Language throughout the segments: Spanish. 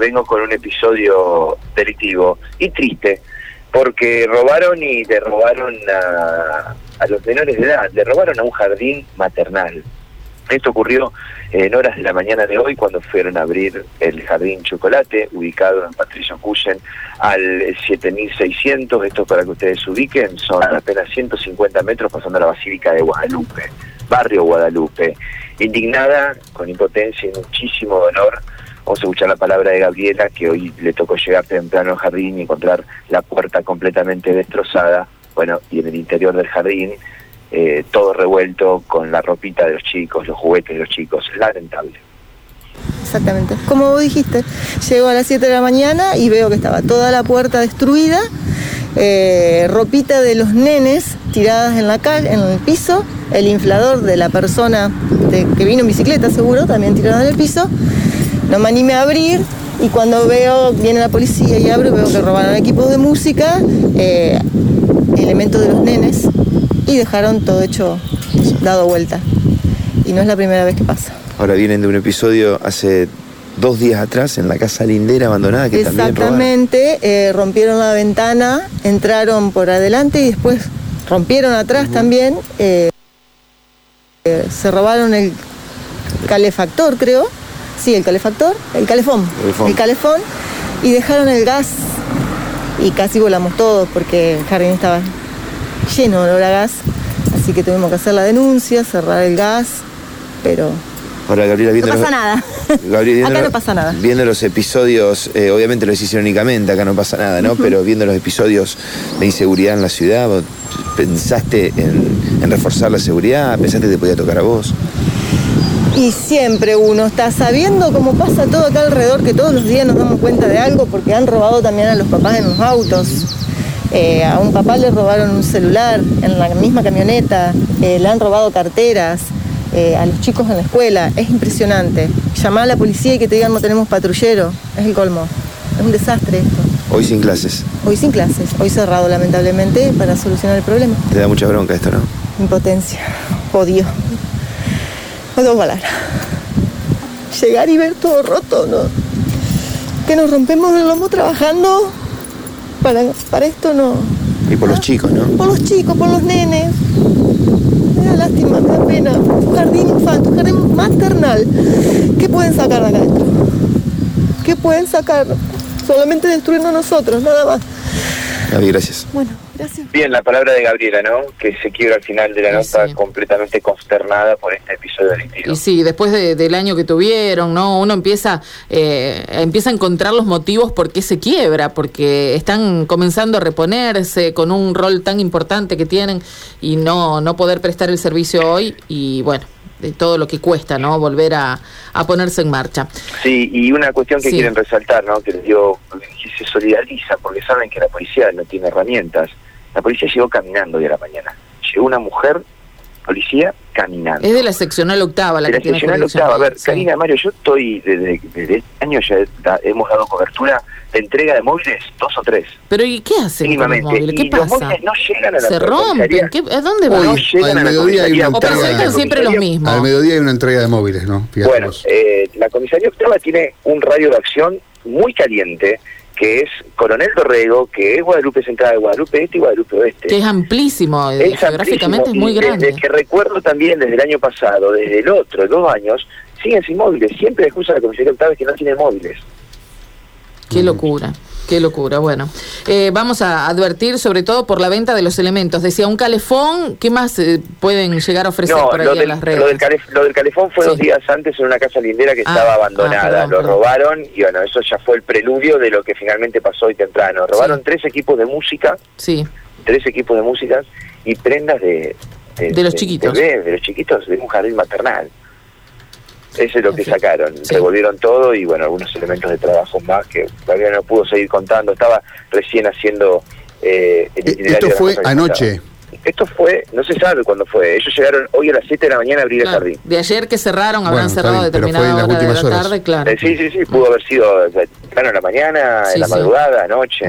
vengo con un episodio delictivo y triste, porque robaron y le robaron a, a los menores de edad, le robaron a un jardín maternal. Esto ocurrió en horas de la mañana de hoy cuando fueron a abrir el Jardín Chocolate, ubicado en Patricio Cuyen al 7600. Esto para que ustedes se ubiquen, son apenas 150 metros pasando a la Basílica de Guadalupe, barrio Guadalupe. Indignada, con impotencia y muchísimo dolor, A escuchar la palabra de Gabriela, que hoy le tocó llegar temprano al jardín y encontrar la puerta completamente destrozada. Bueno, y en el interior del jardín, eh, todo revuelto con la ropita de los chicos, los juguetes de los chicos. Lamentable. Exactamente. Como vos dijiste, llego a las 7 de la mañana y veo que estaba toda la puerta destruida, eh, ropita de los nenes tiradas en la calle, en el piso, el inflador de la persona que vino en bicicleta seguro, también tirado en el piso. No me animé a abrir y cuando veo, viene la policía y abro, veo que robaron equipos de música, eh, elementos de los nenes y dejaron todo hecho dado vuelta. Y no es la primera vez que pasa. Ahora vienen de un episodio hace dos días atrás en la casa lindera abandonada que también. Exactamente, eh, rompieron la ventana, entraron por adelante y después rompieron atrás también. eh, eh, se robaron el calefactor, creo. Sí, el calefactor, el calefón, el calefón y dejaron el gas y casi volamos todos porque el jardín estaba lleno de olor a gas. Así que tuvimos que hacer la denuncia, cerrar el gas, pero Ahora, Gabriela, no viendo pasa los, nada. Gabriela, Acá no pasa nada. Viendo los episodios, eh, obviamente lo hicieron únicamente, acá no pasa nada, ¿no? Pero viendo los episodios de inseguridad en la ciudad, ¿vos ¿pensaste en, en reforzar la seguridad? ¿Pensaste que te podía tocar a vos? Y siempre uno está sabiendo cómo pasa todo acá alrededor, que todos los días nos damos cuenta de algo, porque han robado también a los papás en los autos. Eh, a un papá le robaron un celular en la misma camioneta, eh, le han robado carteras, eh, a los chicos en la escuela. Es impresionante. Llamar a la policía y que te digan no tenemos patrullero, es el colmo. Es un desastre esto. Hoy sin clases. Hoy sin clases, hoy cerrado lamentablemente para solucionar el problema. Te da mucha bronca esto, ¿no? Impotencia, odio. Tengo palabras. Llegar y ver todo roto, ¿no? Que nos rompemos el lomo trabajando para, para esto, no. Y por los chicos, ¿no? Por los chicos, por los nenes. Me da lástima, me da pena. Un jardín infantil, un jardín maternal. ¿Qué pueden sacar de acá adentro? ¿Qué pueden sacar? Solamente destruirnos nosotros, nada más. Gaby, gracias. Bueno, gracias. Bien, la palabra de Gabriela, ¿no? Que se quiebra al final de la nota sí. completamente consternada por este episodio delictivo. Y sí, después de- del año que tuvieron, ¿no? Uno empieza, eh, empieza a encontrar los motivos por qué se quiebra, porque están comenzando a reponerse con un rol tan importante que tienen y no, no poder prestar el servicio hoy y bueno, de todo lo que cuesta, ¿no? Volver a, a ponerse en marcha. Sí, y una cuestión que Sí. quieren resaltar, ¿no? Que les digo, que se solidariza, porque saben que la policía no tiene herramientas. La policía llegó caminando hoy a la mañana. Llegó una mujer, policía, caminando. Es de la seccional octava la De que la tiene seccional octava. A ver, sí. Karina Mario, yo estoy desde, desde este año ya da- hemos dado cobertura de entrega de móviles, dos o tres. Pero ¿y qué hacen con los mínimamente. móviles? ¿Qué y los pasa? móviles no llegan a la ¿Se rompen? ¿Qué- ¿A dónde No van? Hoy, llegan al a la mediodía hay comisaría. una O presentan siempre los mismos. Al mediodía hay una entrega de móviles, ¿no? Fíjate Bueno, eh, la comisaría octava tiene un radio de acción muy caliente, que es Coronel Dorrego, que es Guadalupe Central de Guadalupe Este y Guadalupe Oeste. Que es amplísimo, eh, Es geográficamente es muy grande. Desde que recuerdo también desde el año pasado, desde el otro, dos años, siguen sin móviles. Siempre la excusa de la comisaría octava es que no tiene móviles. Qué locura, qué locura. Bueno, eh, vamos a advertir sobre todo por la venta de los elementos. Decía, un calefón, ¿qué más eh, pueden llegar a ofrecer No, por ahí lo en del, las redes? lo, del calef- lo del calefón fue Sí. dos días antes en una casa lindera que Ah, estaba ah, abandonada. perdón, lo perdón. robaron y bueno, eso ya fue el preludio de lo que finalmente pasó hoy temprano. Robaron Sí. tres equipos de música, Sí, tres equipos de música y prendas de... De los chiquitos. De, bebés, de los chiquitos de un jardín maternal. Eso es lo que sacaron. Sí. Revolvieron todo y bueno, algunos elementos de trabajo más que todavía no pudo seguir contando. Estaba recién haciendo... eh, el E- itinerario Esto fue anoche. Esto fue, no se sabe cuándo fue. Ellos llegaron hoy a las 7 de la mañana a abrir claro. el jardín. De ayer que cerraron, habrán cerrado bien, pero fue determinada en las hora de la horas. tarde, claro. Eh, sí, sí, sí, pudo haber sido temprano en la mañana, Sí, en la sí. madrugada, anoche.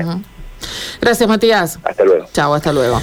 Gracias, Matías. Hasta luego. Chao, hasta luego.